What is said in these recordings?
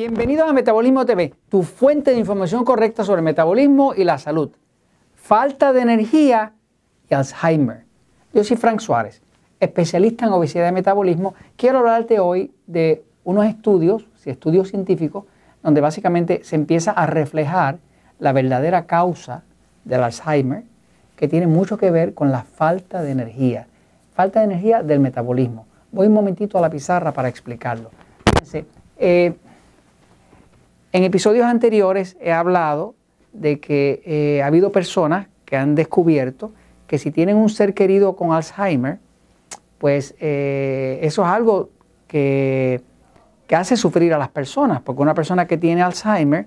Bienvenidos a Metabolismo TV, tu fuente de información correcta sobre metabolismo y la salud. Falta de energía y Alzheimer. Yo soy Frank Suárez, especialista en obesidad y metabolismo. Quiero hablarte hoy de unos estudios, estudios científicos, donde básicamente se empieza a reflejar la verdadera causa del Alzheimer, que tiene mucho que ver con la falta de energía. Falta de energía del metabolismo. Voy un momentito a la pizarra para explicarlo. Fíjense, en episodios anteriores he hablado de que eh, ha habido personas que han descubierto que si tienen un ser querido con Alzheimer, pues eh, eso es algo que, que, hace sufrir a las personas, porque una persona que tiene Alzheimer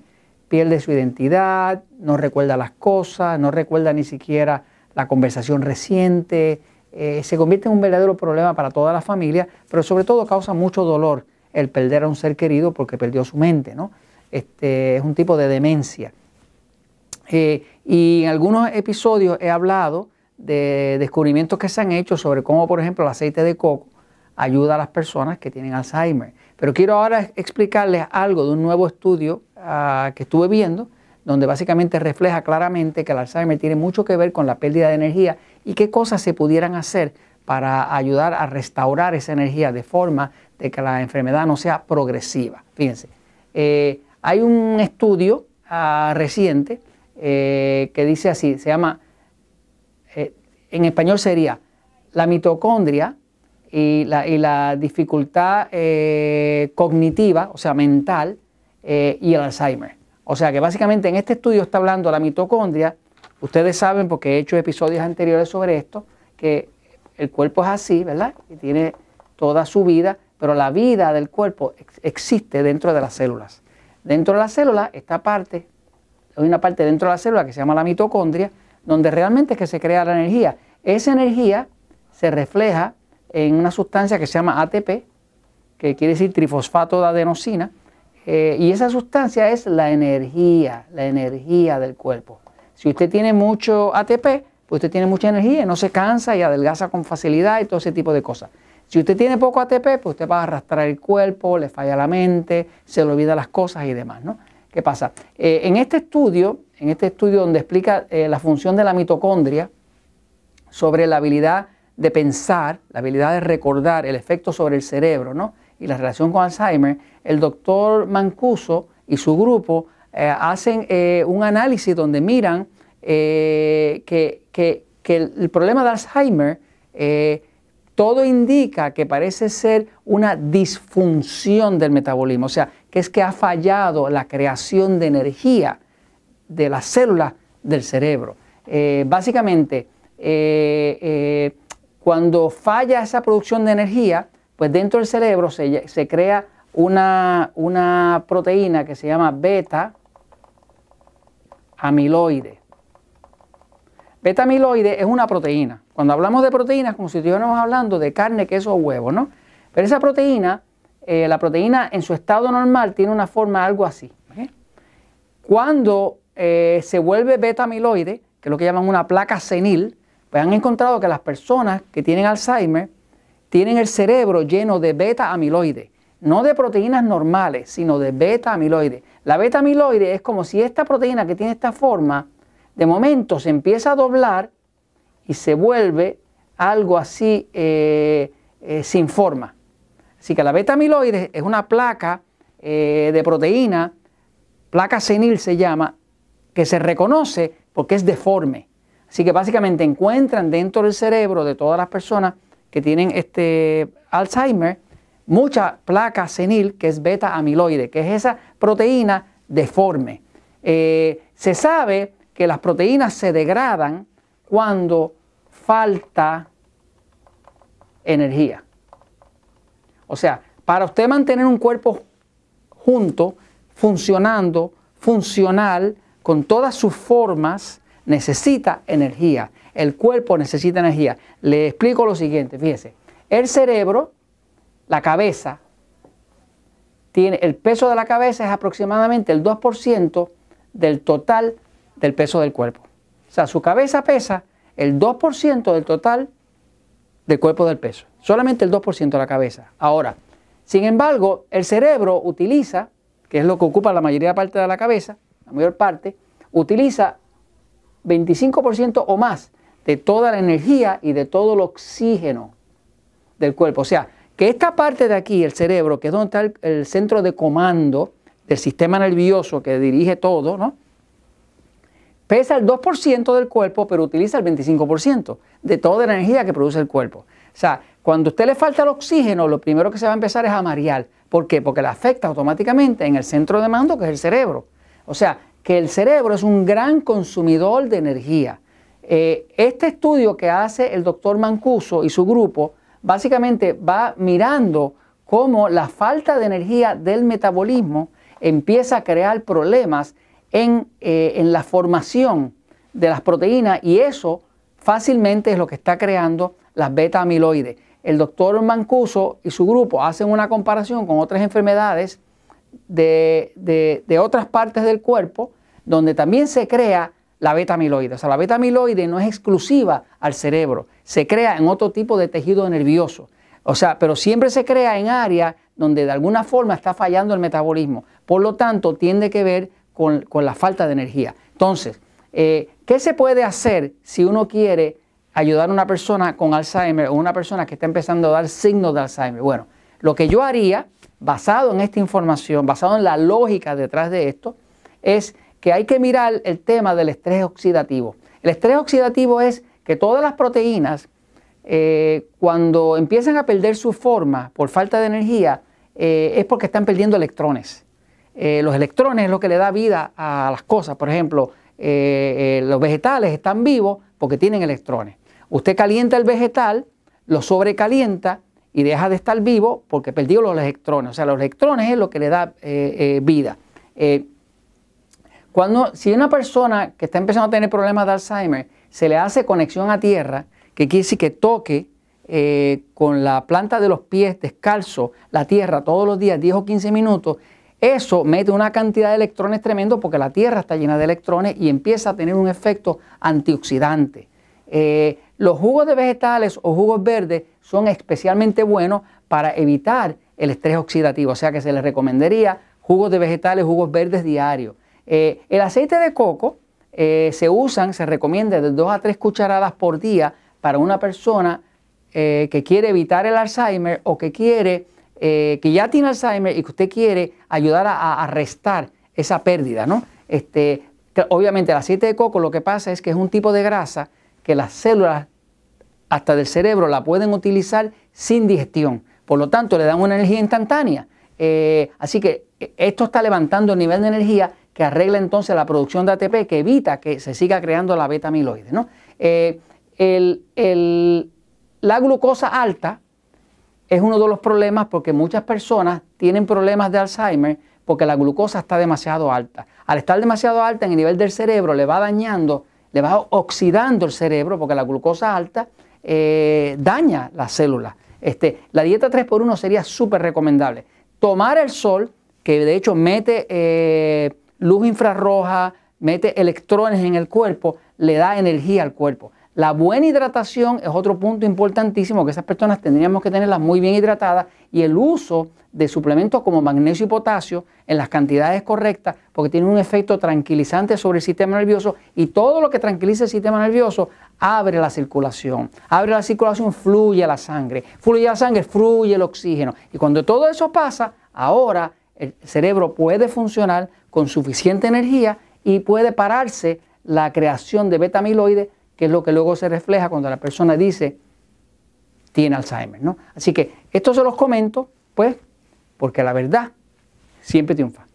pierde su identidad, no recuerda las cosas, no recuerda ni siquiera la conversación reciente, eh, se convierte en un verdadero problema para toda la familia, pero sobre todo causa mucho dolor el perder a un ser querido porque perdió su mente, ¿no? Este, es un tipo de demencia. Eh, y en algunos episodios he hablado de descubrimientos que se han hecho sobre cómo, por ejemplo, el aceite de coco ayuda a las personas que tienen Alzheimer. Pero quiero ahora explicarles algo de un nuevo estudio ah, que estuve viendo, donde básicamente refleja claramente que el Alzheimer tiene mucho que ver con la pérdida de energía y qué cosas se pudieran hacer para ayudar a restaurar esa energía de forma de que la enfermedad no sea progresiva. Fíjense, eh, hay un estudio ah, reciente eh, que dice así, se llama, eh, en español sería la mitocondria y la, dificultad eh, cognitiva, o sea, mental, y el Alzheimer. O sea que básicamente en este estudio está hablando la mitocondria, ustedes saben porque he hecho episodios anteriores sobre esto, que el cuerpo es así, ¿verdad? Y tiene toda su vida, pero la vida del cuerpo existe dentro de las células. Dentro de la célula, esta parte, hay una parte dentro de la célula que se llama la mitocondria, donde realmente es que se crea la energía. Esa energía se refleja en una sustancia que se llama ATP, que quiere decir trifosfato de adenosina, eh, y esa sustancia es la energía, la energía del cuerpo. Si usted tiene mucho ATP, pues usted tiene mucha energía y no se cansa y adelgaza con facilidad y todo ese tipo de cosas. Si usted tiene poco ATP, pues usted va a arrastrar el cuerpo, le falla la mente, se le olvida las cosas y demás, ¿no? ¿Qué pasa? Eh, en este estudio, en este estudio donde explica eh, la función de la mitocondria sobre la habilidad de pensar, la habilidad de recordar, el efecto sobre el cerebro, ¿no? Y la relación con Alzheimer, el doctor Mancuso y su grupo eh, hacen un análisis donde miran que, que, el, el, problema de Alzheimer todo indica que parece ser una disfunción del metabolismo, o sea, que es que ha fallado la creación de energía de las células del cerebro. Eh, básicamente, eh, eh, cuando falla esa producción de energía, pues dentro del cerebro se, crea una, una proteína que se llama beta amiloide. Beta amiloide es una proteína. Cuando hablamos de proteínas, como si estuviéramos hablando de carne, queso o huevo, ¿no? Pero esa proteína, eh, la proteína en su estado normal tiene una forma algo así. Cuando eh, se vuelve beta amiloide, que es lo que llaman una placa senil, pues han encontrado que las personas que tienen Alzheimer tienen el cerebro lleno de beta amiloide, no de proteínas normales, sino de beta amiloide. La beta amiloide es como si esta proteína que tiene esta forma de momento se empieza a doblar y se vuelve algo así eh, eh, sin forma. Así que la beta amiloide es una placa eh, de proteína, placa senil se llama, que se reconoce porque es deforme. Así que básicamente encuentran dentro del cerebro de todas las personas que tienen este Alzheimer mucha placa senil que es beta amiloide, que es esa proteína deforme. se sabe que las proteínas se degradan cuando falta energía. O sea, para usted mantener un cuerpo junto, funcionando, funcional, con todas sus formas, necesita energía. El cuerpo necesita energía. Le explico lo siguiente, fíjese. El cerebro, la cabeza, tiene, el peso de la cabeza es aproximadamente el 2% del total del peso del cuerpo. O sea, su cabeza pesa el 2% del total del cuerpo del peso. Solamente el 2% de la cabeza. Ahora, sin embargo, el cerebro utiliza, que es lo que ocupa la mayoría parte de la cabeza, la mayor parte, utiliza 25% o más de toda la energía y de todo el oxígeno del cuerpo. O sea, que esta parte de aquí, el cerebro, que es donde está el, el centro de comando del sistema nervioso que dirige todo, ¿no? Pesa el 2% del cuerpo, pero utiliza el 25% de toda la energía que produce el cuerpo. O sea, cuando a usted le falta el oxígeno, lo primero que se va a empezar es a marear. ¿Por qué? Porque le afecta automáticamente en el centro de mando, que es el cerebro. O sea, que el cerebro es un gran consumidor de energía. Eh, este estudio que hace el doctor Mancuso y su grupo, básicamente va mirando cómo la falta de energía del metabolismo empieza a crear problemas en, eh, en la formación de las proteínas y eso fácilmente es lo que está creando las beta amiloides. El doctor Mancuso y su grupo hacen una comparación con otras enfermedades de, de, otras partes del cuerpo donde también se crea la beta amiloide. O sea, la beta amiloide no es exclusiva al cerebro, se crea en otro tipo de tejido nervioso. O sea, pero siempre se crea en áreas donde de alguna forma está fallando el metabolismo. Por lo tanto, tiene que ver con, la falta de energía. Entonces, eh, ¿qué se puede hacer si uno quiere ayudar a una persona con Alzheimer o una persona que está empezando a dar signos de Alzheimer? Bueno, lo que yo haría, basado en esta información, basado en la lógica detrás de esto, es que hay que mirar el tema del estrés oxidativo. El estrés oxidativo es que todas las proteínas, eh, cuando empiezan a perder su forma por falta de energía, eh, es porque están perdiendo electrones. Eh, los electrones es lo que le da vida a las cosas. Por ejemplo, los vegetales están vivos porque tienen electrones. Usted calienta el vegetal, lo sobrecalienta y deja de estar vivo porque perdió los electrones. O sea, los electrones es lo que le da vida. Cuando, si una persona que está empezando a tener problemas de Alzheimer se le hace conexión a tierra, que quiere decir que toque eh, con la planta de los pies descalzo la tierra todos los días, 10 o 15 minutos, eso mete una cantidad de electrones tremendo porque la tierra está llena de electrones y empieza a tener un efecto antioxidante. Eh, los jugos de vegetales o jugos verdes son especialmente buenos para evitar el estrés oxidativo, o sea que se les recomendaría jugos de vegetales, jugos verdes diarios. Eh, el aceite de coco eh, se usan, se recomienda de 2 a 3 cucharadas por día para una persona que quiere evitar el Alzheimer o que quiere, que ya tiene Alzheimer y que usted quiere ayudar a, restar esa pérdida, ¿no? Este, obviamente el aceite de coco lo que pasa es que es un tipo de grasa que las células hasta del cerebro la pueden utilizar sin digestión. Por lo tanto, le dan una energía instantánea. así que esto está levantando el nivel de energía que arregla entonces la producción de ATP, que evita que se siga creando la beta amiloide. ¿no? Eh, la glucosa alta es uno de los problemas porque muchas personas tienen problemas de Alzheimer porque la glucosa está demasiado alta. Al estar demasiado alta en el nivel del cerebro le va dañando, le va oxidando el cerebro porque la glucosa alta eh, daña las células. Este, la dieta 3x1 sería súper recomendable. Tomar el sol, que de hecho mete eh, luz infrarroja, mete electrones en el cuerpo, le da energía al cuerpo. La buena hidratación es otro punto importantísimo que esas personas tendríamos que tenerlas muy bien hidratadas y el uso de suplementos como magnesio y potasio en las cantidades correctas porque tiene un efecto tranquilizante sobre el sistema nervioso y todo lo que tranquiliza el sistema nervioso abre la circulación. Abre la circulación, fluye la sangre. Fluye la sangre, fluye el oxígeno. Y cuando todo eso pasa, ahora el cerebro puede funcionar con suficiente energía y puede pararse la creación de beta amiloide, que es lo que luego se refleja cuando la persona dice tiene Alzheimer. ¿no? Así que esto se los comento, pues, porque la verdad siempre triunfa.